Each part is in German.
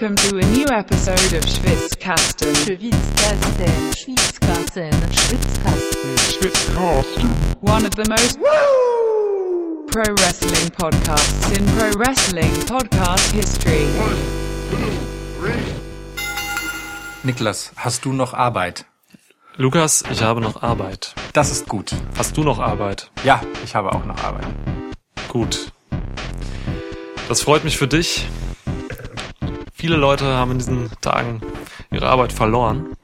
Welcome to a new episode of Schwitzkasten. Schwitzkasten, Schwitzkasten, Schwitzkasten. One of the most pro wrestling podcasts in pro wrestling podcast history. Niklas, hast du noch Arbeit? Lukas, ich habe noch Arbeit. Das ist gut. Hast du noch Arbeit? Ja, ich habe auch noch Arbeit. Gut. Das freut mich für dich. Viele Leute haben in diesen Tagen ihre Arbeit verloren.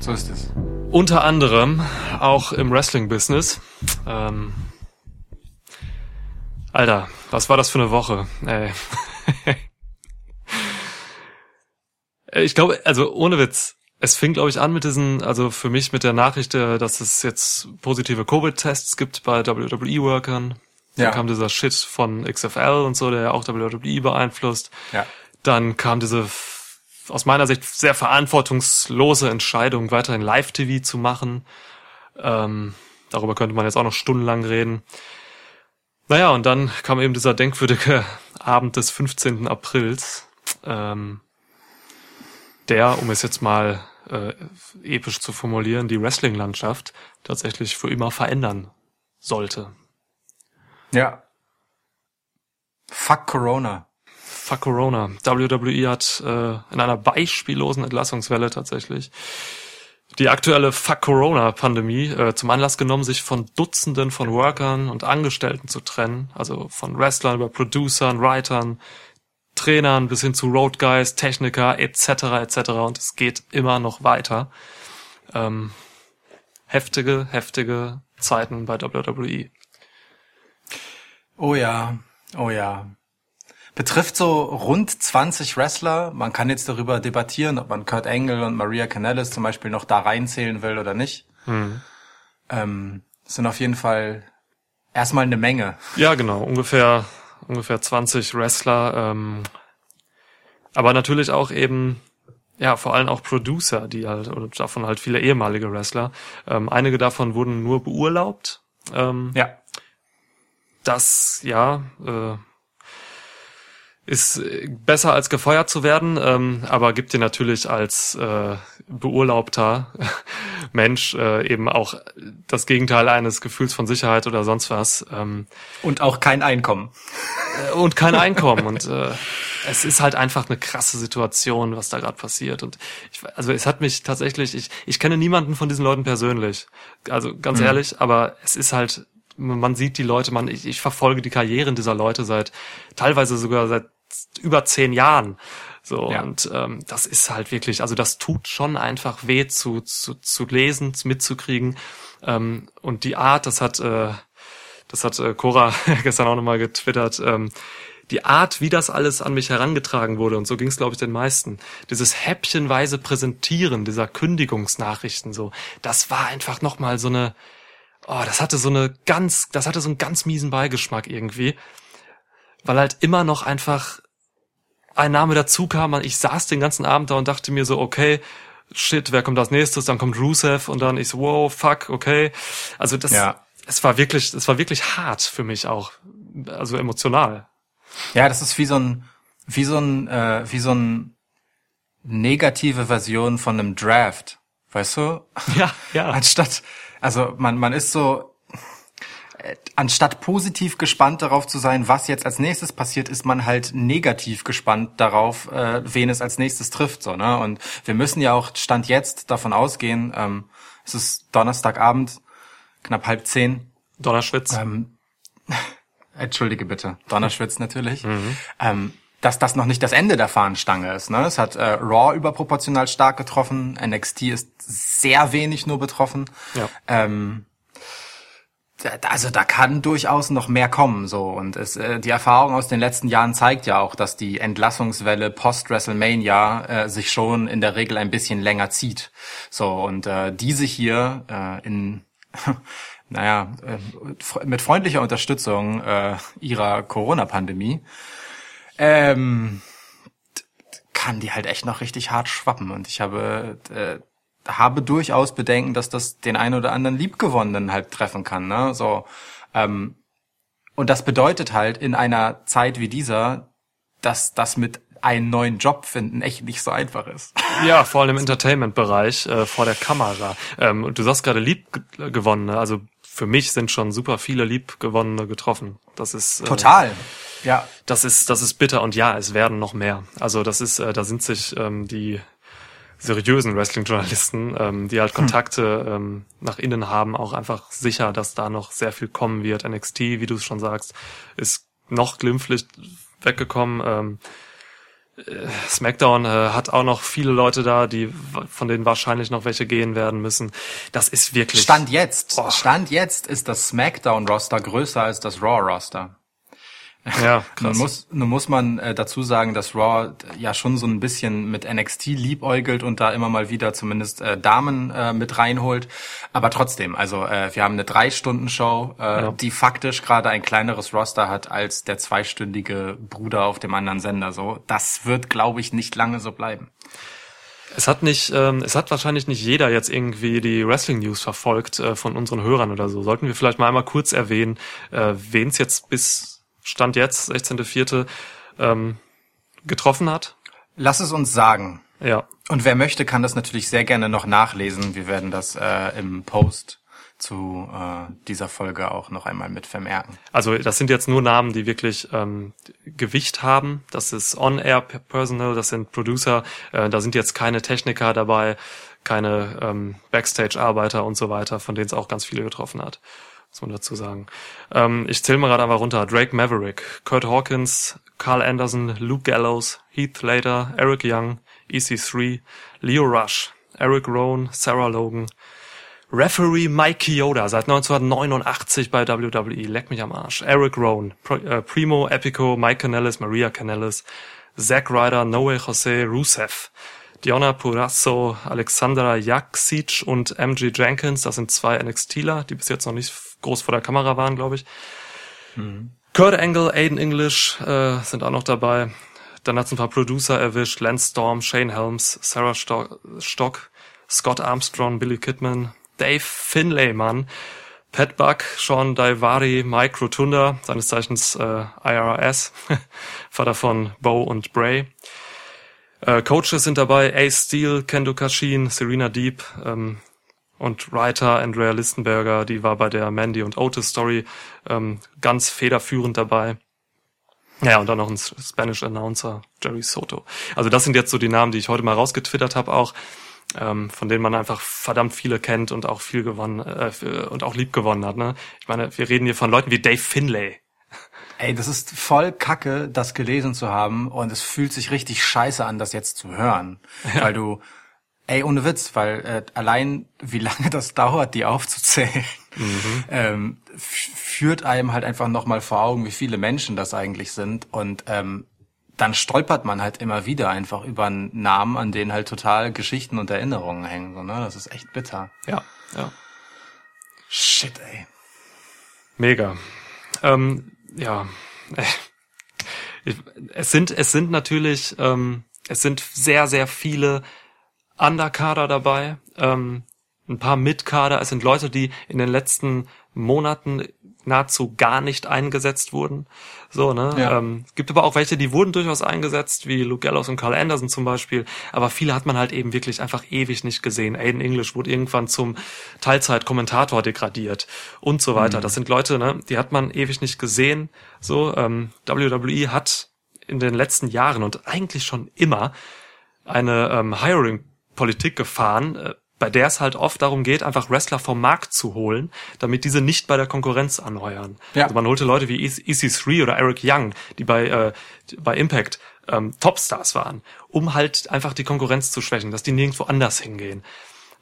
So ist es. Unter anderem auch im Wrestling-Business. Ähm, Alter, was war das für eine Woche? Ey. ich glaube, also ohne Witz, es fing, glaube ich, an mit diesen, also für mich mit der Nachricht, äh, dass es jetzt positive Covid-Tests gibt bei WWE-Workern. Ja. Dann kam dieser Shit von XFL und so, der ja auch WWE beeinflusst. Ja. Dann kam diese aus meiner Sicht sehr verantwortungslose Entscheidung, weiterhin Live-TV zu machen. Ähm, darüber könnte man jetzt auch noch stundenlang reden. Naja, und dann kam eben dieser denkwürdige Abend des 15. Aprils, ähm, der, um es jetzt mal äh, episch zu formulieren, die Wrestling-Landschaft tatsächlich für immer verändern sollte. Ja. Fuck Corona. Fuck Corona. WWE hat äh, in einer beispiellosen Entlassungswelle tatsächlich die aktuelle Fuck Corona-Pandemie äh, zum Anlass genommen, sich von Dutzenden von Workern und Angestellten zu trennen. Also von Wrestlern über Producern, Writern, Trainern bis hin zu Road Guys, Techniker etc. etc. Und es geht immer noch weiter. Ähm, heftige, heftige Zeiten bei WWE. Oh ja, oh ja. Betrifft so rund 20 Wrestler. Man kann jetzt darüber debattieren, ob man Kurt Angle und Maria Kanellis zum Beispiel noch da reinzählen will oder nicht. Hm. Ähm, sind auf jeden Fall erstmal eine Menge. Ja, genau, ungefähr ungefähr 20 Wrestler, ähm, aber natürlich auch eben ja vor allem auch Producer, die halt und davon halt viele ehemalige Wrestler. Ähm, einige davon wurden nur beurlaubt. Ähm, Ja. das ja äh, ist äh, besser als gefeuert zu werden, ähm, aber gibt dir natürlich als äh, beurlaubter Mensch äh, eben auch das Gegenteil eines Gefühls von Sicherheit oder sonst was. Ähm, Und auch kein Einkommen. äh, und kein Einkommen und äh, es ist halt einfach eine krasse Situation, was da gerade passiert und ich, also es hat mich tatsächlich ich ich kenne niemanden von diesen Leuten persönlich, also ganz ehrlich, aber es ist halt man sieht die Leute, man ich, ich verfolge die Karrieren dieser Leute seit teilweise sogar seit über zehn Jahren. So, Ja. und ähm, das ist halt wirklich, also das tut schon einfach weh zu, zu, zu lesen, mitzukriegen. Ähm, und die Art, das hat, äh, das hat äh, Cora gestern auch nochmal getwittert, ähm, die Art, wie das alles an mich herangetragen wurde, und so ging es, glaube ich, den meisten, dieses häppchenweise Präsentieren dieser Kündigungsnachrichten, so, das war einfach nochmal so eine, oh, das hatte so eine ganz, das hatte so einen ganz miesen Beigeschmack irgendwie, weil halt immer noch einfach ein Name dazu kam. Ich saß den ganzen Abend da und dachte mir so, okay, shit, wer kommt als nächstes? Dann kommt Rusev und dann ich so, wow, fuck, okay. Also das, Ja. es war wirklich, es war wirklich hart für mich auch, also emotional. Ja, das ist wie so ein, wie so ein, äh, wie so ein negative Version von einem Draft. Weißt du? Ja, ja. Anstatt, also man, man ist so, anstatt positiv gespannt darauf zu sein, was jetzt als nächstes passiert, ist man halt negativ gespannt darauf, äh, wen es als nächstes trifft, so, ne? Und wir müssen ja auch Stand jetzt davon ausgehen, ähm, es ist Donnerstagabend, knapp halb zehn, Donnerschwitz. ähm, entschuldige bitte, Donnerschwitz natürlich, ähm, dass das noch nicht das Ende der Fahnenstange ist. Ne? Es hat äh, Raw überproportional stark getroffen, NXT ist sehr wenig nur betroffen. Ja. Ähm, also da kann durchaus noch mehr kommen so und es, äh, die Erfahrung aus den letzten Jahren zeigt ja auch, dass die Entlassungswelle post WrestleMania äh, sich schon in der Regel ein bisschen länger zieht. So und äh, diese hier äh, in naja äh, mit freundlicher Unterstützung äh, ihrer Corona-Pandemie ähm, kann die halt echt noch richtig hart schwappen und ich habe äh, habe durchaus Bedenken, dass das den einen oder anderen Liebgewonnenen halt treffen kann. Ne? So, ähm, und das bedeutet halt in einer Zeit wie dieser, dass das mit einen neuen Job finden echt nicht so einfach ist. Ja, vor allem im Entertainment-Bereich, äh, vor der Kamera. Ähm, du sagst gerade liebgewonnene, also für mich sind schon super viele liebgewonnene getroffen. Das ist äh, Total. Ja. Das ist das ist bitter und ja, es werden noch mehr. Also das ist, äh, da sind sich ähm, die seriösen Wrestling-Journalisten, ähm, die halt Kontakte ähm, nach innen haben, auch einfach sicher, dass da noch sehr viel kommen wird. NXT, wie du es schon sagst, ist noch glimpflich weggekommen. Ähm, äh, SmackDown äh, hat auch noch viele Leute da, die von denen wahrscheinlich noch welche gehen werden müssen. Das ist wirklich Stand jetzt. Boah. Stand jetzt ist das SmackDown-Roster größer als das Raw-Roster. Ja Nun krass. muss, nun muss man äh, dazu sagen, dass Raw ja schon so ein bisschen mit NXT liebäugelt und da immer mal wieder zumindest äh, Damen äh, mit reinholt. Aber trotzdem, also äh, wir haben eine Drei-Stunden-Show, äh, Ja. die faktisch gerade ein kleineres Roster hat als der zweistündige Bruder auf dem anderen Sender. So, das wird, glaube ich, nicht lange so bleiben. Es hat nicht, ähm, es hat wahrscheinlich nicht jeder jetzt irgendwie die Wrestling News verfolgt äh, von unseren Hörern oder so. Sollten wir vielleicht mal einmal kurz erwähnen, äh, wen es jetzt bis Stand jetzt, 16.04. Ähm, getroffen hat. Lass es uns sagen. Ja. Und wer möchte, kann das natürlich sehr gerne noch nachlesen. Wir werden das äh, im Post zu äh, dieser Folge auch noch einmal mit vermerken. Also das sind jetzt nur Namen, die wirklich ähm, Gewicht haben. Das ist On-Air-Personal, das sind Producer, äh, da sind jetzt keine Techniker dabei, keine ähm, Backstage-Arbeiter und so weiter, von denen es auch ganz viele getroffen hat, muss man dazu sagen. Ähm, ich zähle mal gerade einfach runter. Drake Maverick, Kurt Hawkins, Carl Anderson, Luke Gallows, Heath Slater, Eric Young, EC3, Leo Rush, Eric Rohn, Sarah Logan, Referee Mike Chioda, seit 1989 bei WWE, leck mich am Arsch. Eric Rohn, äh, Primo, Epico, Mike Canellis, Maria Canellis, Zack Ryder, Noe Jose Rusev, Diona Purazzo, Alexandra Jaksic und MG Jenkins, das sind zwei NXTler, die bis jetzt noch nicht groß vor der Kamera waren, glaube ich. Kurt Angle, Aiden English äh, sind auch noch dabei. Dann hat's ein paar Producer erwischt. Lance Storm, Shane Helms, Sarah Stock, Scott Armstrong, Billy Kidman, Dave Finlay, Mann, Pat Buck, Sean Daivari, Mike Rotunda, seines Zeichens äh, IRS, Vater von Bo und Bray. Äh, Coaches sind dabei Ace Steele, Kendo Kashin, Serena Deep ähm, und Writer Andrea Listenberger, die war bei der Mandy und Otis Story ähm, ganz federführend dabei. Ja, und dann noch ein Spanish Announcer, Jerry Soto. Also das sind jetzt so die Namen, die ich heute mal rausgetwittert habe auch, ähm, von denen man einfach verdammt viele kennt und auch viel gewonnen äh, und auch lieb gewonnen hat. Ne? Ich meine, wir reden hier von Leuten wie Dave Finlay. Ey, das ist voll kacke, das gelesen zu haben und es fühlt sich richtig scheiße an, das jetzt zu hören. Weil du, ey, ohne Witz, weil äh, allein wie lange das dauert, die aufzuzählen, ähm, f- führt einem halt einfach nochmal vor Augen, wie viele Menschen das eigentlich sind und ähm, dann stolpert man halt immer wieder einfach über einen Namen, an denen halt total Geschichten und Erinnerungen hängen. So, ne? Das ist echt bitter. Ja, ja. Shit, ey. Mega. Ähm, ja. Ich- Es sind, es sind natürlich, ähm, es sind sehr, sehr viele Underkader dabei, ähm, ein paar Mitkader. Es sind Leute, die in den letzten Monaten nahezu gar nicht eingesetzt wurden. So, ne? Ja. Ähm, es gibt aber auch welche, die wurden durchaus eingesetzt, wie Luke Gallows und Carl Anderson zum Beispiel. Aber viele hat man halt eben wirklich einfach ewig nicht gesehen. Aiden English wurde irgendwann zum Teilzeit-Kommentator degradiert und so weiter. Das sind Leute, ne? Die hat man ewig nicht gesehen. So, ähm, WWE hat in den letzten Jahren und eigentlich schon immer eine ähm, Hiring-Politik gefahren, äh, bei der es halt oft darum geht, einfach Wrestler vom Markt zu holen, damit diese nicht bei der Konkurrenz anheuern. Ja. Also man holte Leute wie EC3 oder Eric Young, die bei, äh, bei Impact ähm, Topstars waren, um halt einfach die Konkurrenz zu schwächen, dass die nirgendwo anders hingehen.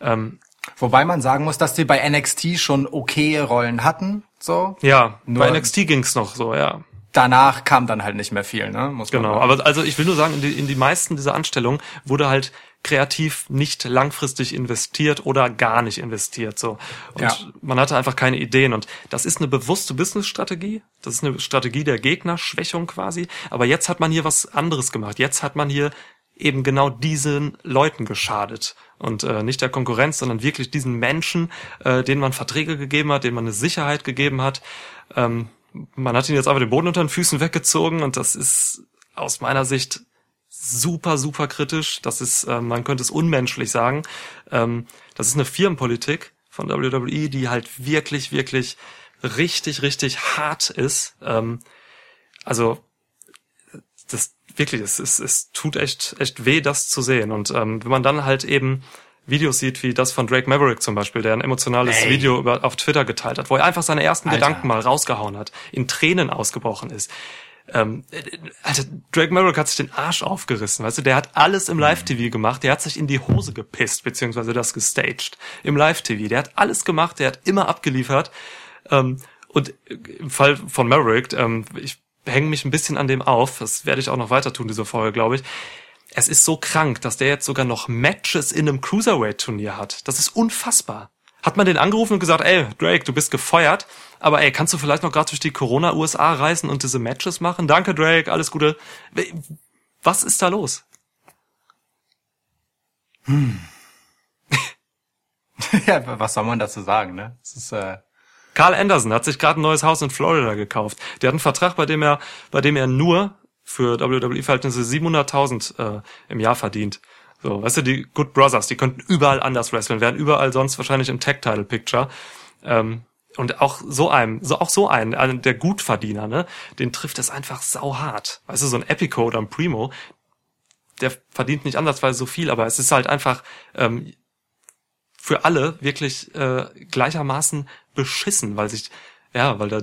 Ähm, Wobei man sagen muss, dass die bei NXT schon okay Rollen hatten, so. ja, Nur- bei NXT ging's noch so, ja. Danach kam dann halt nicht mehr viel, ne? Muss Genau, aber also ich will nur sagen, in die, in die meisten dieser Anstellungen wurde halt kreativ nicht langfristig investiert oder gar nicht investiert so. Und Ja. man hatte einfach keine Ideen. Und das ist eine bewusste Business-Strategie, das ist eine Strategie der Gegnerschwächung quasi, aber jetzt hat man hier was anderes gemacht, jetzt hat man hier eben genau diesen Leuten geschadet. Und äh, nicht der Konkurrenz, sondern wirklich diesen Menschen, äh, denen man Verträge gegeben hat, denen man eine Sicherheit gegeben hat. Ähm, man hat ihn jetzt einfach den Boden unter den Füßen weggezogen. Und das ist aus meiner Sicht super, super kritisch. Das ist, äh, man könnte es unmenschlich sagen. Ähm, das ist eine Firmenpolitik von WWE, die halt wirklich, wirklich richtig, richtig hart ist. Ähm, also das wirklich, es, es, es tut echt, echt weh, das zu sehen. Und ähm, wenn man dann halt eben Videos sieht, wie das von Drake Maverick zum Beispiel, der ein emotionales Ey. Video über, auf Twitter geteilt hat, wo er einfach seine ersten Alter. Gedanken mal rausgehauen hat, in Tränen ausgebrochen ist. Ähm, äh, Alter, Drake Maverick hat sich den Arsch aufgerissen, weißt du, der hat alles im Live-TV gemacht, der hat sich in die Hose gepisst, beziehungsweise das gestaged im Live-TV, der hat alles gemacht, der hat immer abgeliefert, ähm, und im Fall von Maverick, ähm, ich hänge mich ein bisschen an dem auf, das werde ich auch noch weiter tun, diese Folge, glaube ich, es ist so krank, dass der jetzt sogar noch Matches in einem Cruiserweight-Turnier hat. Das ist unfassbar. Hat man den angerufen und gesagt, ey, Drake, du bist gefeuert, aber ey, kannst du vielleicht noch gerade durch die Corona-USA reisen und diese Matches machen? Danke, Drake, alles Gute. Was ist da los? ja, was soll man dazu sagen, ne? Es ist, äh, Carl Anderson hat sich gerade ein neues Haus in Florida gekauft. Der hat einen Vertrag, bei dem er, bei dem er nur für WWE-Verhältnisse 700.000 äh, im Jahr verdient. So, weißt du, die Good Brothers, die könnten überall anders wresteln, wären überall sonst wahrscheinlich im Tag-Title-Picture. Ähm, und auch so einem, so auch so einen, einen der Gutverdiener, ne, den trifft es einfach sauhart. Weißt du, so ein Epico oder ein Primo, der verdient nicht andersweise so viel, aber es ist halt einfach ähm, für alle wirklich äh, gleichermaßen beschissen, weil sich, ja, weil da,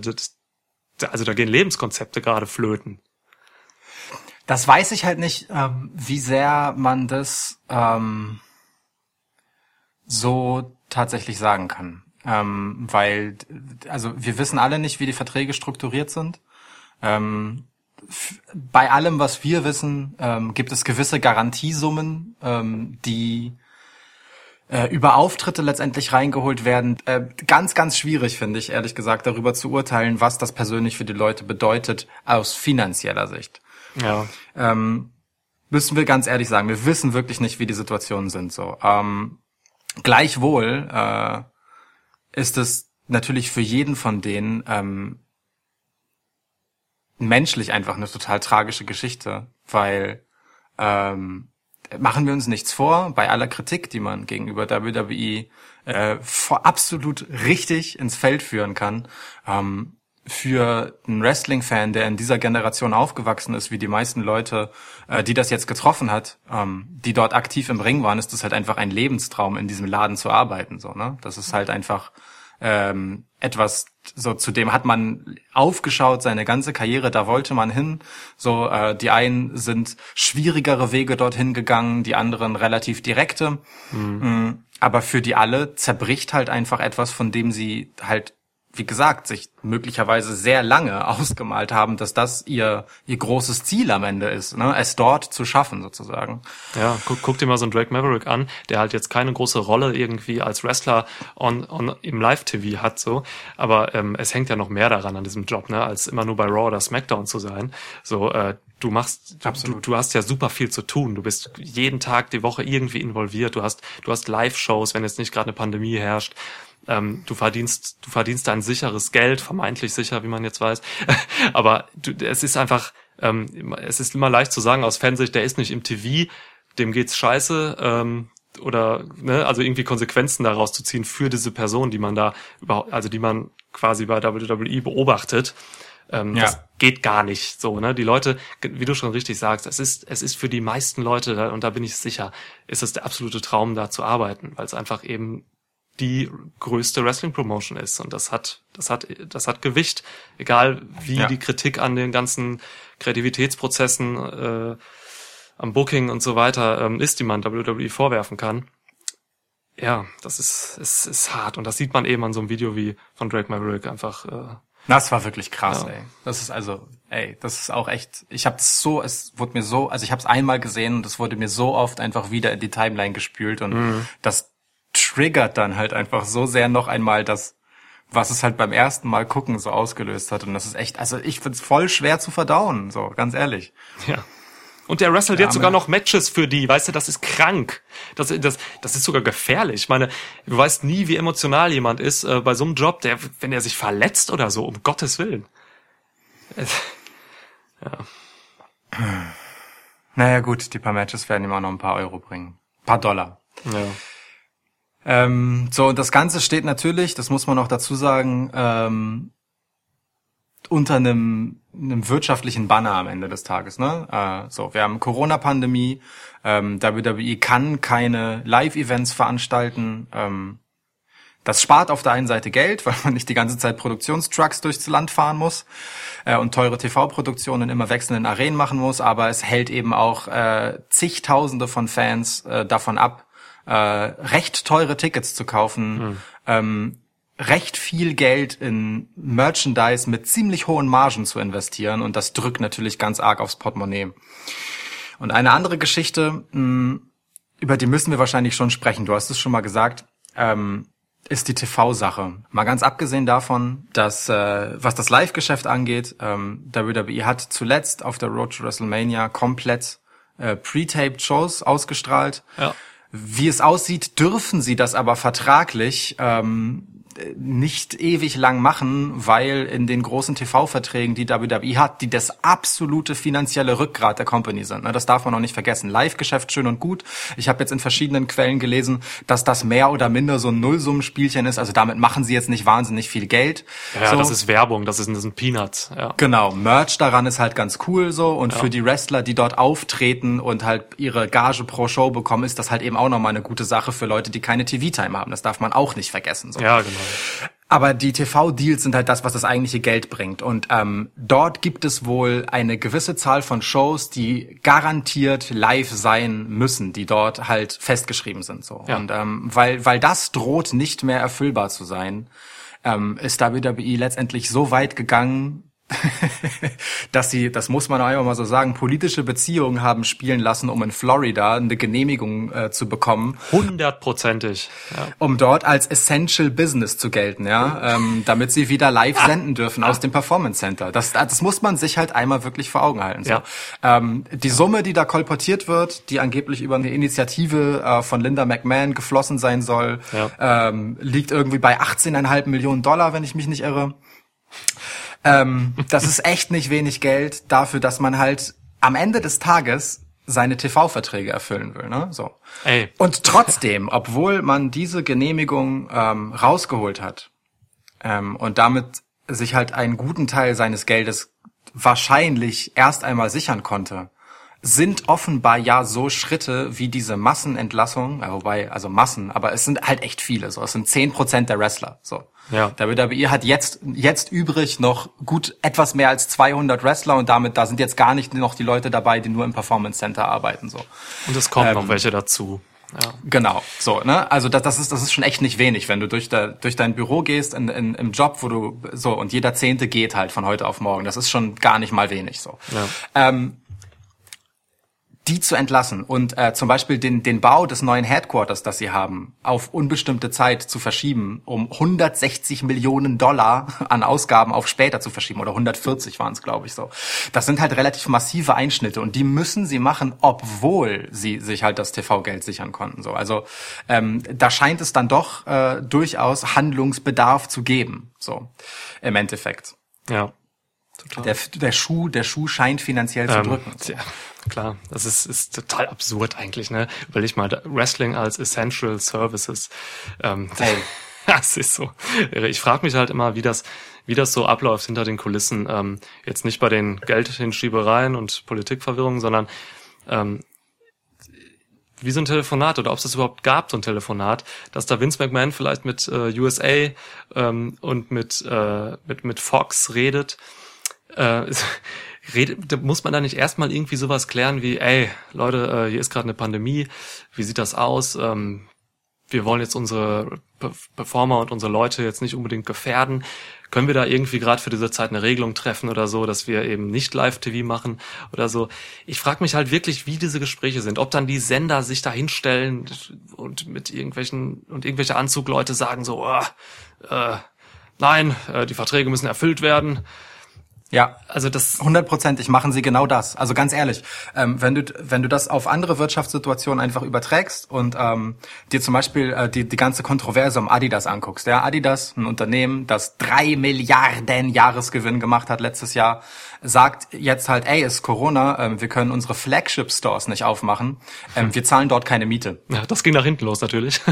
also da gehen Lebenskonzepte gerade flöten. Das weiß ich halt nicht, ähm, wie sehr man das ähm, so tatsächlich sagen kann. Ähm, weil, also wir wissen alle nicht, wie die Verträge strukturiert sind. Ähm, bei allem, was wir wissen, ähm, gibt es gewisse Garantiesummen, ähm, die äh, über Auftritte letztendlich reingeholt werden. Äh, ganz, ganz schwierig, finde ich, ehrlich gesagt, darüber zu urteilen, was das persönlich für die Leute bedeutet aus finanzieller Sicht Ja. ähm, müssen wir ganz ehrlich sagen, wir wissen wirklich nicht, wie die Situationen sind. So, ähm, gleichwohl äh, ist es natürlich für jeden von denen ähm, menschlich einfach eine total tragische Geschichte, weil ähm, machen wir uns nichts vor, bei aller Kritik, die man gegenüber WWE äh, vor absolut richtig ins Feld führen kann, ähm, für einen Wrestling-Fan, der in dieser Generation aufgewachsen ist, wie die meisten Leute, äh, die das jetzt getroffen hat, ähm, die dort aktiv im Ring waren, ist das halt einfach ein Lebenstraum, in diesem Laden zu arbeiten. So, ne? Das ist halt einfach ähm, etwas, so zu dem hat man aufgeschaut, seine ganze Karriere, da wollte man hin. So, äh, die einen sind schwierigere Wege dorthin gegangen, die anderen relativ direkte. Mm, Aber für die alle zerbricht halt einfach etwas, von dem sie halt wie gesagt, sich möglicherweise sehr lange ausgemalt haben, dass das ihr, ihr großes Ziel am Ende ist, ne? es dort zu schaffen sozusagen. Ja, guck, guck dir mal so einen Drake Maverick an, der halt jetzt keine große Rolle irgendwie als Wrestler on, on, im Live-TV hat, so. Aber ähm, es hängt ja noch mehr daran an diesem Job, ne, als immer nur bei Raw oder SmackDown zu sein. So, äh, du machst, du, du hast ja super viel zu tun. Du bist jeden Tag die Woche irgendwie involviert. Du hast, du hast Live-Shows, wenn jetzt nicht gerade eine Pandemie herrscht. Ähm, du verdienst, du verdienst ein sicheres Geld, vermeintlich sicher, wie man jetzt weiß. Aber du, es ist einfach, ähm, es ist immer leicht zu sagen aus Fansicht, der ist nicht im TV, dem geht's scheiße, ähm, oder ne, also irgendwie Konsequenzen daraus zu ziehen für diese Person, die man da überhaupt, also die man quasi bei WWE beobachtet. Ähm, Ja. Das geht gar nicht so, ne? Die Leute, wie du schon richtig sagst, es ist, es ist für die meisten Leute, und da bin ich sicher, ist es der absolute Traum, da zu arbeiten, weil es einfach eben die größte Wrestling-Promotion ist. Und das hat, das hat, das hat Gewicht. Egal wie Ja. die Kritik an den ganzen Kreativitätsprozessen, äh, am Booking und so weiter ähm, ist, die man WWE vorwerfen kann. Ja, das ist, es ist hart. Und das sieht man eben an so einem Video wie von Drake Maverick einfach, äh, Das war wirklich krass, Ja. ey. Das ist also, ey, das ist auch echt. Ich habe so, es wurde mir so, also ich habe es einmal gesehen und es wurde mir so oft einfach wieder in die Timeline gespült und Mhm. das triggert dann halt einfach so sehr noch einmal das, was es halt beim ersten Mal gucken so ausgelöst hat und das ist echt, also ich find's voll schwer zu verdauen, so ganz ehrlich. Ja. Und der wrestelt jetzt sogar noch Matches für die, weißt du, das ist krank. Das, das, das ist sogar gefährlich. Ich meine, du weißt nie, wie emotional jemand ist äh, bei so einem Job, der, wenn er sich verletzt oder so, um Gottes Willen. Es- Naja gut, die paar Matches werden ihm auch noch ein paar Euro bringen. Ein paar Dollar. Ja. Ähm, so, und das Ganze steht natürlich, das muss man auch dazu sagen, ähm, unter einem, einem wirtschaftlichen Banner am Ende des Tages. Ne? Äh, so, wir haben Corona-Pandemie, ähm, WWE kann keine Live-Events veranstalten. Ähm, das spart auf der einen Seite Geld, weil man nicht die ganze Zeit Produktionstrucks durchs Land fahren muss äh, und teure TV-Produktionen in immer wechselnden Arenen machen muss, aber es hält eben auch äh, zigtausende von Fans äh, davon ab, äh, recht teure Tickets zu kaufen, Hm. ähm, recht viel Geld in Merchandise mit ziemlich hohen Margen zu investieren und das drückt natürlich ganz arg aufs Portemonnaie. Und eine andere Geschichte, mh, über die müssen wir wahrscheinlich schon sprechen. Du hast es schon mal gesagt. Ähm, ist die TV-Sache. Mal ganz abgesehen davon, dass äh, was das Live-Geschäft angeht, ähm, WWE hat zuletzt auf der Road to WrestleMania komplett äh, pre-taped Shows ausgestrahlt. Ja. Wie es aussieht, dürfen sie das aber vertraglich ähm, nicht ewig lang machen, weil in den großen TV-Verträgen, die WWE hat, die das absolute finanzielle Rückgrat der Company sind. ne, Das darf man auch nicht vergessen. Live-Geschäft schön und gut. Ich habe jetzt in verschiedenen Quellen gelesen, dass das mehr oder minder so ein Nullsummenspielchen ist. Also damit machen sie jetzt nicht wahnsinnig viel Geld. Ja, so. das ist Werbung, das, ist, sind Peanuts. Ja. Genau, Merch daran ist halt ganz cool so und für die Wrestler, die dort auftreten und halt ihre Gage pro Show bekommen, ist das halt eben auch nochmal eine gute Sache für Leute, die keine TV-Time haben. Das darf man auch nicht vergessen. So. ja, genau. Aber die TV-Deals sind halt das, was das eigentliche Geld bringt. Und ähm, dort gibt es wohl eine gewisse Zahl von Shows, die garantiert live sein müssen, die dort halt festgeschrieben sind. So. Ja. Und ähm, weil, weil das droht nicht mehr erfüllbar zu sein, ähm, ist WWE letztendlich so weit gegangen, dass sie, das muss man einfach mal so sagen, politische Beziehungen haben spielen lassen, um in Florida eine Genehmigung äh, zu bekommen, Hundertprozentig. Ja. um dort als Essential Business zu gelten, ja, ähm, damit sie wieder live senden dürfen aus dem Performance Center. Das, das muss man sich halt einmal wirklich vor Augen halten. So. Ja. Ähm, die Summe, die da kolportiert wird, die angeblich über eine Initiative äh, von Linda McMahon geflossen sein soll, Ja. ähm, liegt irgendwie bei 18,5 Millionen Dollar, wenn ich mich nicht irre. Ähm, das ist echt nicht wenig Geld dafür, dass man halt am Ende des Tages seine TV-Verträge erfüllen will. Ne? So. Ey. Und trotzdem, obwohl man diese Genehmigung ähm, rausgeholt hat ähm, und damit sich halt einen guten Teil seines Geldes wahrscheinlich erst einmal sichern konnte, sind offenbar ja so Schritte wie diese Massenentlassung, ja, wobei, also Massen, aber es sind halt echt viele, so, es sind zehn Prozent der Wrestler, so. Ja. WWE hat jetzt, jetzt übrig noch gut etwas mehr als 200 Wrestler und damit, da sind jetzt gar nicht noch die Leute dabei, die nur im Performance Center arbeiten, so. Und es kommt Ähm, noch welche dazu. Ja. Genau, so, ne? Also das, das ist das ist schon echt nicht wenig, wenn du durch, de, durch dein Büro gehst in, in, im Job, wo du so und jeder Zehnte geht halt von heute auf morgen. Das ist schon gar nicht mal wenig so. Ja. Ähm, die zu entlassen und äh, zum Beispiel den, den Bau des neuen Headquarters, das sie haben, auf unbestimmte Zeit zu verschieben, um 160 Millionen Dollar an Ausgaben auf später zu verschieben oder 140 waren es, glaube ich, so. Das sind halt relativ massive Einschnitte und die müssen sie machen, obwohl sie sich halt das TV-Geld sichern konnten. So, also ähm, da scheint es dann doch äh, durchaus Handlungsbedarf zu geben. So im Endeffekt. ja. Total. Der, der Schuh, der Schuh scheint finanziell zu Ähm, drücken. tja, klar, das ist, ist total absurd eigentlich, ne? Überleg mal, da- Wrestling als Essential Services. Ähm, Ey. das ist so. irre. Ich frage mich halt immer, wie das, wie das so abläuft hinter den Kulissen. Ähm, jetzt nicht bei den Geldhinschiebereien und Politikverwirrungen, sondern ähm, wie so ein Telefonat oder ob es das überhaupt gab, so ein Telefonat, dass da Vince McMahon vielleicht mit äh, USA ähm, und mit, äh, mit, mit Fox redet. Äh, da muss man da nicht erstmal irgendwie sowas klären wie, ey, Leute, äh, hier ist gerade eine Pandemie, wie sieht das aus? Ähm, wir wollen jetzt unsere Pe- Performer und unsere Leute jetzt nicht unbedingt gefährden. Können wir da irgendwie gerade für diese Zeit eine Regelung treffen oder so, dass wir eben nicht Live-TV machen oder so? Ich frage mich halt wirklich, wie diese Gespräche sind. Ob dann die Sender sich da hinstellen und mit irgendwelchen und irgendwelche Anzugleute sagen so, oh, äh, nein, äh, die Verträge müssen erfüllt werden. Ja, Also das, hundertprozentig machen sie genau das. Also ganz ehrlich, ähm, wenn du wenn du das auf andere Wirtschaftssituationen einfach überträgst und ähm, dir zum Beispiel äh, die die ganze Kontroverse um Adidas anguckst, ja, Adidas, ein Unternehmen, das drei Milliarden Jahresgewinn gemacht hat letztes Jahr, sagt jetzt halt, ey, ist Corona, ähm, wir können unsere Flagship Stores nicht aufmachen, ähm, wir zahlen dort keine Miete. ja, das ging nach hinten los natürlich.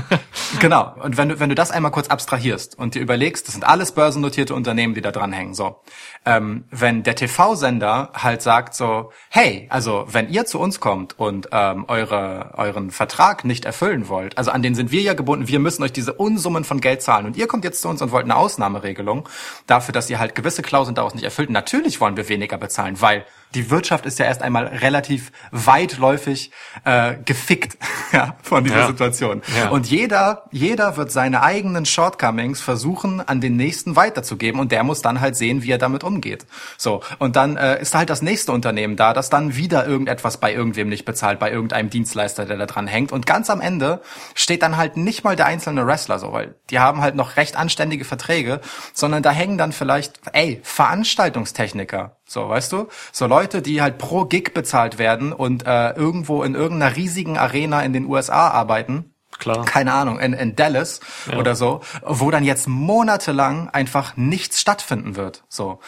Genau. Und wenn du, wenn du das einmal kurz abstrahierst und dir überlegst, das sind alles börsennotierte Unternehmen, die da dranhängen, so. Ähm, wenn der TV-Sender halt sagt so, hey, also wenn ihr zu uns kommt und ähm, eure, euren Vertrag nicht erfüllen wollt, also an den sind wir ja gebunden, wir müssen euch diese Unsummen von Geld zahlen und ihr kommt jetzt zu uns und wollt eine Ausnahmeregelung dafür, dass ihr halt gewisse Klauseln daraus nicht erfüllt. Natürlich wollen wir weniger bezahlen, weil die Wirtschaft ist ja erst einmal relativ weitläufig äh, gefickt ja, von dieser Ja. Situation. Ja. Und jeder, jeder wird seine eigenen Shortcomings versuchen, an den nächsten weiterzugeben und der muss dann halt sehen, wie er damit umgeht. So. Und dann äh, ist halt das nächste Unternehmen da, das dann wieder irgendetwas bei irgendwem nicht bezahlt, bei irgendeinem Dienstleister, der da dran hängt. Und ganz am Ende steht dann halt nicht mal der einzelne Wrestler so, weil die haben halt noch recht anständige Verträge, sondern da hängen dann vielleicht, ey, Veranstaltungstechniker. So, weißt du? So Leute, die halt pro Gig bezahlt werden und äh, irgendwo in irgendeiner riesigen Arena in den USA arbeiten Klar. keine Ahnung, in, in Dallas oder so, wo dann jetzt monatelang einfach nichts stattfinden wird. So.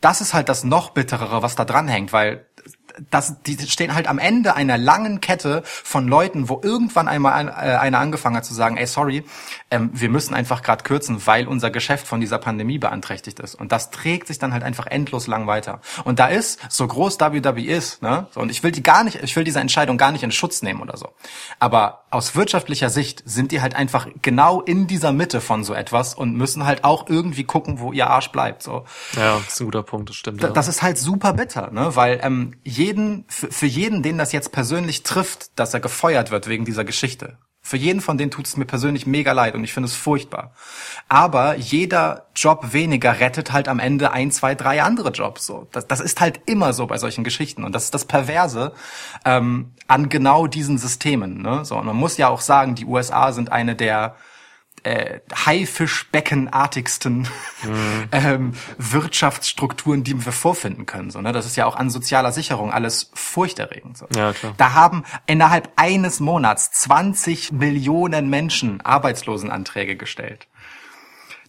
Das ist halt das noch bitterere, was da dranhängt, weil das, die stehen halt am Ende einer langen Kette von Leuten, wo irgendwann einmal ein, äh, einer angefangen hat zu sagen, ey, sorry, ähm, wir müssen einfach gerade kürzen, weil unser Geschäft von dieser Pandemie beeinträchtigt ist. Und das trägt sich dann halt einfach endlos lang weiter. Und da ist, so groß WWE ist, ne, so, und ich will die gar nicht, ich will diese Entscheidung gar nicht in Schutz nehmen oder so. Aber aus wirtschaftlicher Sicht sind die halt einfach genau in dieser Mitte von so etwas und müssen halt auch irgendwie gucken, wo ihr Arsch bleibt. So. Ja, das ist ein guter Punkt, das stimmt. Ja. Das ist halt super bitter, ne? Weil ähm, jeden, für, für jeden, den das jetzt persönlich trifft, dass er gefeuert wird wegen dieser Geschichte. Für jeden von denen tut es mir persönlich mega leid und ich finde es furchtbar. Aber jeder Job weniger rettet halt am Ende ein, zwei, drei andere Jobs. So, das, das ist halt immer so bei solchen Geschichten und das ist das Perverse ähm, an genau diesen Systemen. Ne? So, und man muss ja auch sagen, die USA sind eine der äh, Haifischbeckenartigsten ähm, Wirtschaftsstrukturen, die wir vorfinden können. So, ne? Das ist ja auch an sozialer Sicherung alles furchterregend. So. Ja, klar. Da haben innerhalb eines Monats 20 Millionen Menschen Arbeitslosenanträge gestellt.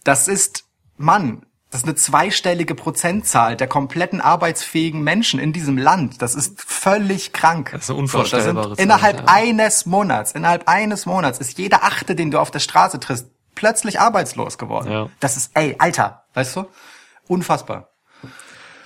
Das ist, Mann, das ist eine zweistellige Prozentzahl der kompletten arbeitsfähigen Menschen in diesem Land. Das ist völlig krank. Das ist eine unvorstellbare So, Zahl, innerhalb ja. eines Monats, innerhalb eines Monats ist jeder Achte, den du auf der Straße triffst, plötzlich arbeitslos geworden. Ja. Das ist, ey, Alter, weißt du? Unfassbar.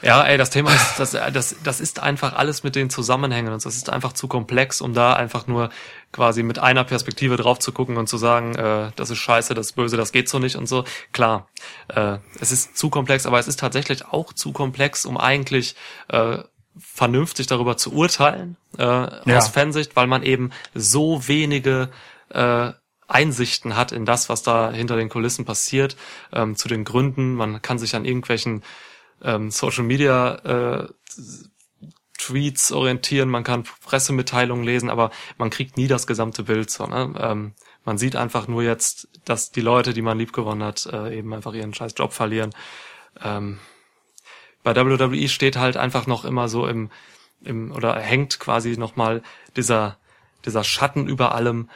Ja, ey, das Thema ist, das, das, das ist einfach alles mit den Zusammenhängen und das ist einfach zu komplex, um da einfach nur quasi mit einer Perspektive drauf zu gucken und zu sagen, äh, das ist scheiße, das ist böse, das geht so nicht und so. Klar, äh, es ist zu komplex, aber es ist tatsächlich auch zu komplex, um eigentlich äh, vernünftig darüber zu urteilen, äh, aus Fansicht, weil man eben so wenige äh, Einsichten hat in das, was da hinter den Kulissen passiert, ähm, zu den Gründen. Man kann sich an irgendwelchen ähm, Social Media äh, Tweets orientieren, man kann Pressemitteilungen lesen, aber man kriegt nie das gesamte Bild. So, ne? ähm, man sieht einfach nur jetzt, dass die Leute, die man liebgewonnen hat, äh, eben einfach ihren scheiß Job verlieren. Ähm, bei WWE steht halt einfach noch immer so im, im oder hängt quasi nochmal dieser, dieser Schatten über allem,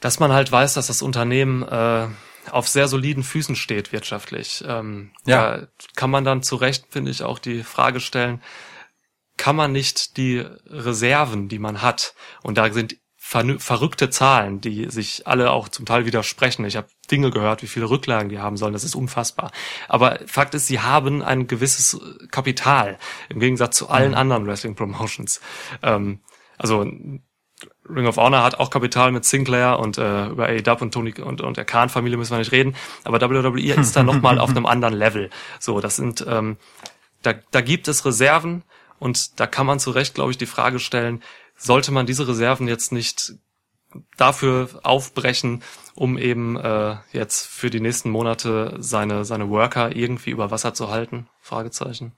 dass man halt weiß, dass das Unternehmen äh, auf sehr soliden Füßen steht wirtschaftlich. Ähm, Ja. Da kann man dann zu Recht, finde ich, auch die Frage stellen, kann man nicht die Reserven, die man hat, und da sind verrückte Zahlen, die sich alle auch zum Teil widersprechen. Ich habe Dinge gehört, wie viele Rücklagen die haben sollen. Das ist unfassbar. Aber Fakt ist, sie haben ein gewisses Kapital im Gegensatz zu allen anderen Wrestling Promotions. Ähm, also Ring of Honor hat auch Kapital mit Sinclair und äh, über AEW und Tony und, und der Khan-Familie müssen wir nicht reden. Aber WWE ist da nochmal auf einem anderen Level. So, das sind, ähm, da, da gibt es Reserven und da kann man zu Recht, glaube ich, die Frage stellen, sollte man diese Reserven jetzt nicht dafür aufbrechen, um eben äh, jetzt für die nächsten Monate seine, seine Worker irgendwie über Wasser zu halten? Fragezeichen.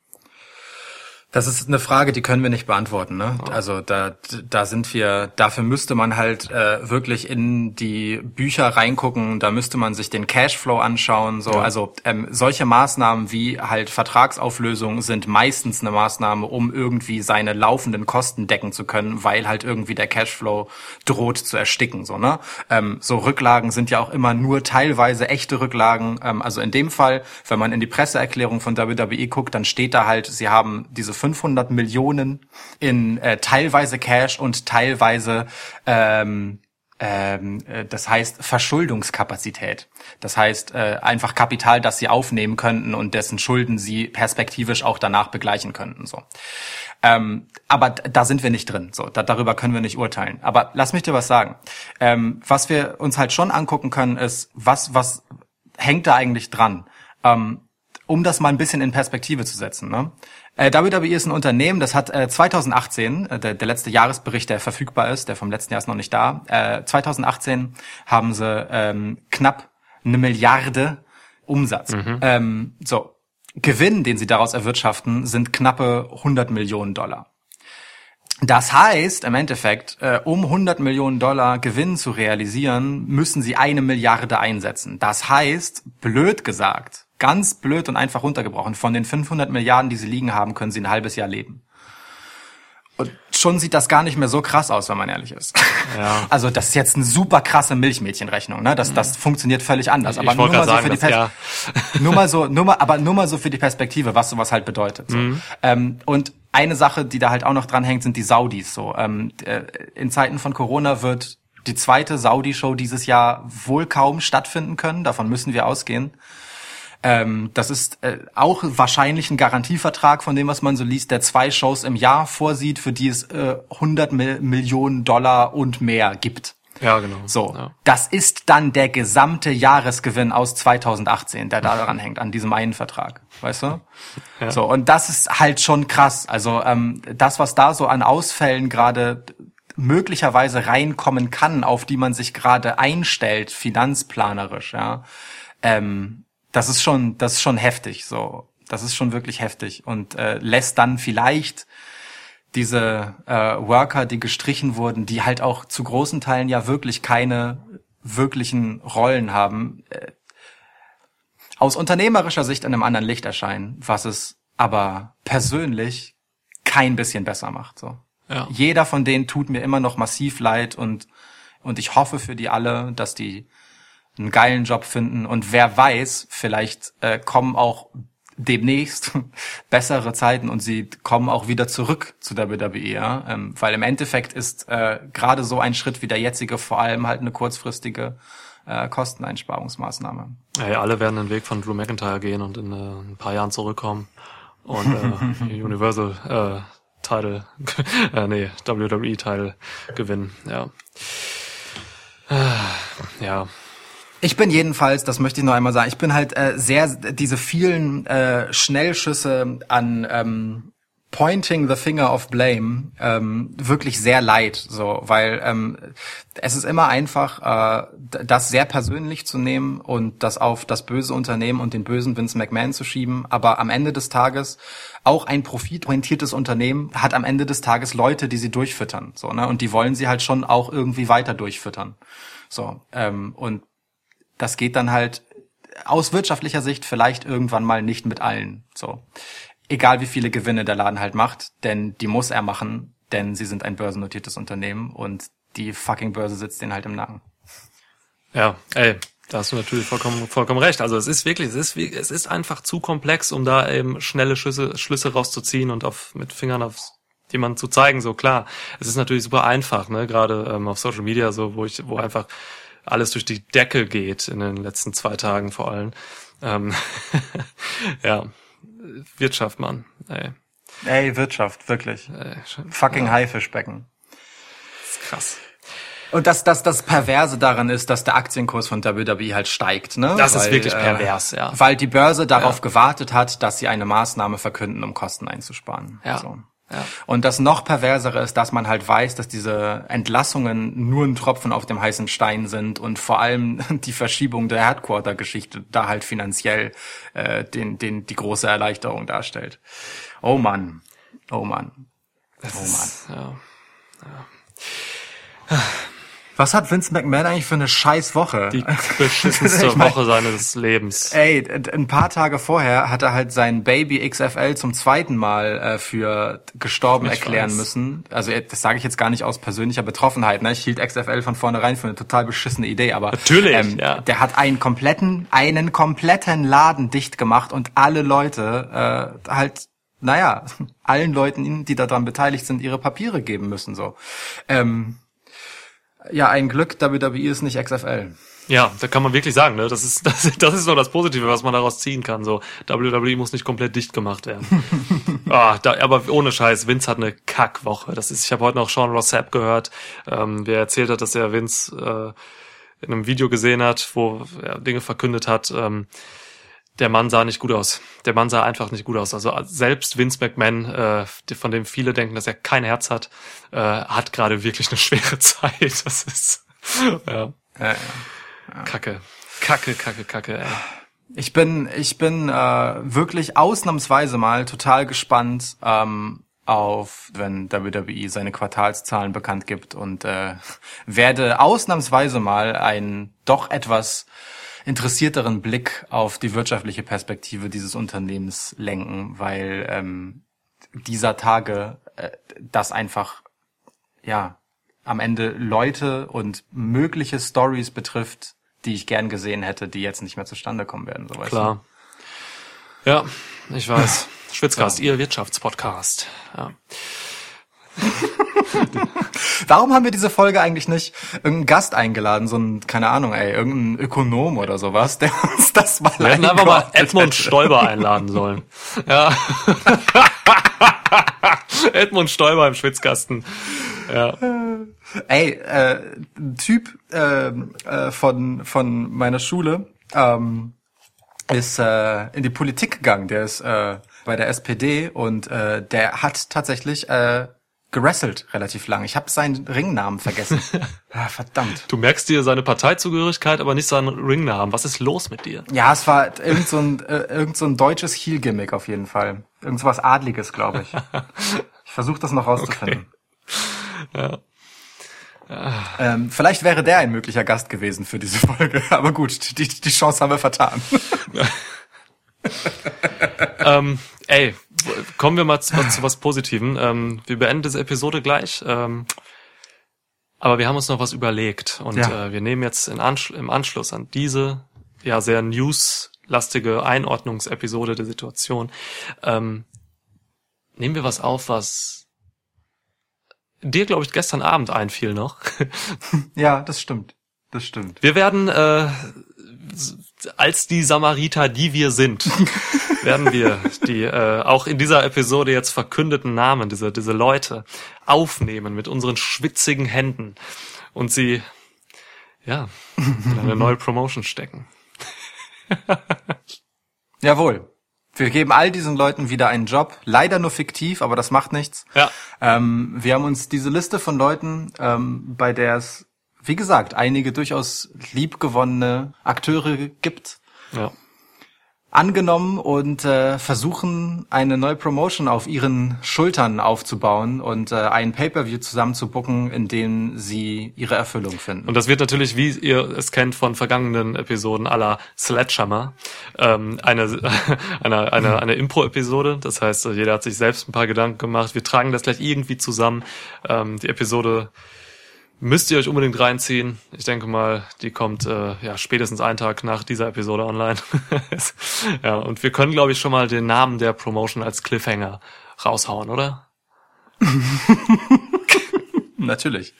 Das ist eine Frage, die können wir nicht beantworten. Ne? Also da, da sind wir, dafür müsste man halt äh, wirklich in die Bücher reingucken, da müsste man sich den Cashflow anschauen. So, also ähm, solche Maßnahmen wie halt Vertragsauflösung sind meistens eine Maßnahme, um irgendwie seine laufenden Kosten decken zu können, weil halt irgendwie der Cashflow droht zu ersticken. So, ne? Ähm, so Rücklagen sind ja auch immer nur teilweise echte Rücklagen. Ähm, also in dem Fall, wenn man in die Presseerklärung von WWE guckt, dann steht da halt, sie haben diese 500 Millionen in äh, teilweise Cash und teilweise ähm, ähm, äh, das heißt Verschuldungskapazität. Das heißt äh, einfach Kapital, das sie aufnehmen könnten und dessen Schulden sie perspektivisch auch danach begleichen könnten. So. Ähm, aber da sind wir nicht drin. So, da, darüber können wir nicht urteilen. Aber lass mich dir was sagen. Ähm, was wir uns halt schon angucken können, ist, was was hängt da eigentlich dran? Ähm, um das mal ein bisschen in Perspektive zu setzen. Ne? Äh, WWE ist ein Unternehmen, das hat äh, 2018, äh, der, der letzte Jahresbericht, der verfügbar ist, der vom letzten Jahr ist noch nicht da, äh, 2018 haben sie ähm, knapp eine Milliarde Umsatz. Ähm, so, Gewinn, den sie daraus erwirtschaften, sind knappe 100 Millionen Dollar. Das heißt, im Endeffekt, äh, um 100 Millionen Dollar Gewinn zu realisieren, müssen sie eine Milliarde einsetzen. Das heißt, blöd gesagt, ganz blöd und einfach runtergebrochen, von den 500 Milliarden, die sie liegen haben, können sie ein halbes Jahr leben. Und schon sieht das gar nicht mehr so krass aus, wenn man ehrlich ist. Ja. Also das ist jetzt eine super krasse Milchmädchenrechnung, ne? Das, das funktioniert völlig anders. Aber nur mal so für sagen, die das- Pers nur mal so, nur mal, aber nur mal so für die Perspektive, was sowas halt bedeutet. So. Ähm, und eine Sache, die da halt auch noch dran hängt, sind die Saudis. So ähm, äh, in Zeiten von Corona wird die zweite Saudi-Show dieses Jahr wohl kaum stattfinden können. Davon müssen wir ausgehen. Ähm, das ist äh, auch wahrscheinlich ein Garantievertrag von dem, was man so liest, der zwei Shows im Jahr vorsieht, für die es äh, 100 Mil Millionen Dollar und mehr gibt. Ja, genau. So, Ja. das ist dann der gesamte Jahresgewinn aus 2018, der da dran hängt, an diesem einen Vertrag, weißt du? So, und das ist halt schon krass. Also ähm, das, was da so an Ausfällen gerade möglicherweise reinkommen kann, auf die man sich gerade einstellt, finanzplanerisch, ja, ähm, das ist schon, das ist schon heftig. So, das ist schon wirklich heftig und äh, lässt dann vielleicht diese äh, Worker, die gestrichen wurden, die halt auch zu großen Teilen ja wirklich keine wirklichen Rollen haben, äh, aus unternehmerischer Sicht in einem anderen Licht erscheinen, was es aber persönlich kein bisschen besser macht. So. Ja. Jeder von denen tut mir immer noch massiv leid und und ich hoffe für die alle, dass die einen geilen Job finden und wer weiß, vielleicht äh, kommen auch demnächst bessere Zeiten und sie kommen auch wieder zurück zu WWE, ja? ähm, weil im Endeffekt ist äh, gerade so ein Schritt wie der jetzige vor allem halt eine kurzfristige äh, Kosteneinsparungsmaßnahme. Ey, alle werden den Weg von Drew McIntyre gehen und in äh, ein paar Jahren zurückkommen und äh, Universal äh, Title, äh, nee, WWE Title gewinnen. Ja. Äh, Ja. Ich bin jedenfalls, das möchte ich noch einmal sagen, ich bin halt äh, sehr diese vielen äh, Schnellschüsse an ähm, Pointing the Finger of Blame ähm, wirklich sehr leid, so, weil ähm, es ist immer einfach, äh, das sehr persönlich zu nehmen und das auf das böse Unternehmen und den bösen Vince McMahon zu schieben, aber am Ende des Tages auch ein profitorientiertes Unternehmen hat am Ende des Tages Leute, die sie durchfüttern, so, ne, und die wollen sie halt schon auch irgendwie weiter durchfüttern, so, ähm, und das geht dann halt aus wirtschaftlicher Sicht vielleicht irgendwann mal nicht mit allen. So. Egal wie viele Gewinne der Laden halt macht, denn die muss er machen, denn sie sind ein börsennotiertes Unternehmen und die fucking Börse sitzt denen halt im Nacken. Ja, ey, da hast du natürlich vollkommen, vollkommen recht. Also es ist wirklich, es ist, es ist einfach zu komplex, um da eben schnelle Schlüsse, Schlüsse rauszuziehen und auf, mit Fingern auf jemanden zu zeigen. So klar, es ist natürlich super einfach, ne, gerade ähm, auf Social Media, so wo ich, wo einfach alles durch die Decke geht in den letzten zwei Tagen vor allem. Ähm, ja, Wirtschaft, Mann. Ey, Ey, Wirtschaft, wirklich. ey, schon- Fucking Haifischbecken. ist krass. Und das, das, das Perverse daran ist, dass der Aktienkurs von WWE halt steigt, ne? Das ist wirklich pervers, ja. Weil die Börse darauf gewartet hat, dass sie eine Maßnahme verkünden, um Kosten einzusparen. Ja. So. Ja. Und das noch perversere ist, dass man halt weiß, dass diese Entlassungen nur ein Tropfen auf dem heißen Stein sind und vor allem die Verschiebung der Headquarter-Geschichte da halt finanziell äh, den, den, die große Erleichterung darstellt. Oh Mann. Oh Mann. Oh Mann. Ja. Was hat Vince McMahon eigentlich für eine scheiß Woche? Die beschissenste Ich mein- Woche seines Lebens. Ey, ein paar Tage vorher hat er halt sein Baby XFL zum zweiten Mal äh, für gestorben Ich erklären weiß. müssen. Also äh, das sage ich jetzt gar nicht aus persönlicher Betroffenheit. Ne? Ich hielt XFL von vornherein für eine total beschissene Idee, aber Natürlich, ja. der hat einen kompletten, einen kompletten Laden dicht gemacht und alle Leute äh, halt, naja, allen Leuten, die daran beteiligt sind, ihre Papiere geben müssen. So. Ähm, ja, ein Glück, WWE ist nicht XFL. Ja, da kann man wirklich sagen, ne? Das ist, das, das ist nur das Positive, was man daraus ziehen kann. So, WWE muss nicht komplett dicht gemacht werden. ah, da, aber ohne Scheiß, Vince hat eine Kackwoche. Das ist, ich habe heute noch Sean Rossap gehört, ähm, der erzählt hat, dass er Vince äh, in einem Video gesehen hat, wo er Dinge verkündet hat. Ähm, der Mann sah nicht gut aus. Der Mann sah einfach nicht gut aus. Also selbst Vince McMahon, äh, von dem viele denken, dass er kein Herz hat, äh, hat gerade wirklich eine schwere Zeit. Das ist ja, Äh, Kacke. Kacke, Kacke, Kacke, ey. Ich bin, ich bin äh, wirklich ausnahmsweise mal total gespannt ähm, auf, wenn WWE seine Quartalszahlen bekannt gibt und äh, werde ausnahmsweise mal einen doch etwas interessierteren Blick auf die wirtschaftliche Perspektive dieses Unternehmens lenken, weil ähm, dieser Tage äh, das einfach ja am Ende Leute und mögliche Stories betrifft, die ich gern gesehen hätte, die jetzt nicht mehr zustande kommen werden. So Klar. Ja, ich weiß. Schwitzcast, ihr Wirtschaftspodcast. Ja. Warum haben wir diese Folge eigentlich nicht irgendeinen Gast eingeladen, so ein, keine Ahnung, ey, irgendein Ökonom oder sowas, der uns das mal Wir hätten einfach mal Edmund hätte. Stoiber einladen sollen. Ja. Edmund Stoiber im Schwitzkasten. Ja. Ey, äh, ein Typ äh, äh, von von meiner Schule ähm, ist äh, in die Politik gegangen. Der ist äh, bei der SPD und äh, der hat tatsächlich äh, gerasselt relativ lang. Ich habe seinen Ringnamen vergessen. ah, verdammt. Du merkst dir seine Parteizugehörigkeit, aber nicht seinen Ringnamen. Was ist los mit dir? Ja, es war irgend so ein, äh, irgend so ein deutsches Heel-Gimmick auf jeden Fall. Irgend so was Adliges, glaube ich. Ich versuche das noch rauszufinden. Ähm, vielleicht wäre der ein möglicher Gast gewesen für diese Folge. Aber gut, die, die Chance haben wir vertan. ähm, ey, kommen wir mal zu, zu was Positivem. Ähm, wir beenden diese Episode gleich. Ähm, aber wir haben uns noch was überlegt und Ja. äh, wir nehmen jetzt Anschl im Anschluss an diese ja sehr newslastige Einordnungsepisode der Situation ähm, nehmen wir was auf, was dir glaube ich gestern Abend einfiel noch. Ja, das stimmt. Das stimmt. Wir werden äh, als die Samariter, die wir sind, werden wir die äh, auch in dieser Episode jetzt verkündeten Namen, diese, diese Leute, aufnehmen mit unseren schwitzigen Händen und sie ja in eine neue Promotion stecken. Jawohl. Wir geben all diesen Leuten wieder einen Job. Leider nur fiktiv, aber das macht nichts. Ja. Ähm, wir haben uns diese Liste von Leuten, ähm, bei der es, wie gesagt, einige durchaus liebgewonnene Akteure gibt, Ja. angenommen und äh, versuchen, eine neue Promotion auf ihren Schultern aufzubauen und äh, ein Pay-per-View zusammen zu booken, in dem sie ihre Erfüllung finden. Und das wird natürlich, wie ihr es kennt von vergangenen Episoden aller Sledgehammer, ähm, eine, eine, eine, eine Impro-Episode. Das heißt, jeder hat sich selbst ein paar Gedanken gemacht. Wir tragen das gleich irgendwie zusammen. Ähm, die Episode müsst ihr euch unbedingt reinziehen. Ich denke mal, die kommt äh, ja spätestens einen Tag nach dieser Episode online. ja, und wir können, glaube ich, schon mal den Namen der Promotion als Cliffhanger raushauen, oder? Natürlich.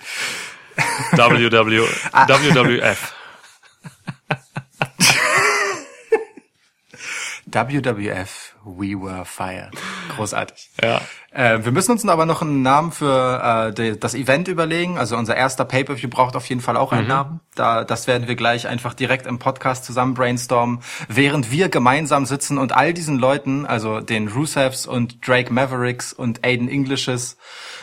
WW, WWF. WWF, We Were Fired. Großartig. Ja. Äh, wir müssen uns aber noch einen Namen für äh, de, das Event überlegen. Also unser erster Pay-per-View braucht auf jeden Fall auch einen Namen. Da, das werden wir gleich einfach direkt im Podcast zusammen brainstormen, während wir gemeinsam sitzen und all diesen Leuten, also den Rusevs und Drake Mavericks und Aiden Englishes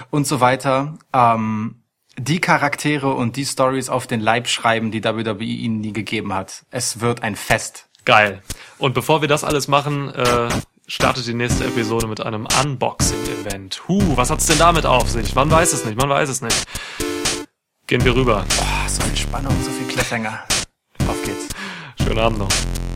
und so weiter, ähm, die Charaktere und die Stories auf den Leib schreiben, die WWE ihnen nie gegeben hat. Es wird ein Fest. Geil. Und bevor wir das alles machen, äh, startet die nächste Episode mit einem Unboxing-Event. Huh, was hat's denn damit auf sich? Man weiß es nicht, man weiß es nicht. Gehen wir rüber. Boah, so viel Spannung, so viel Cliffhanger. Auf geht's. Schönen Abend noch.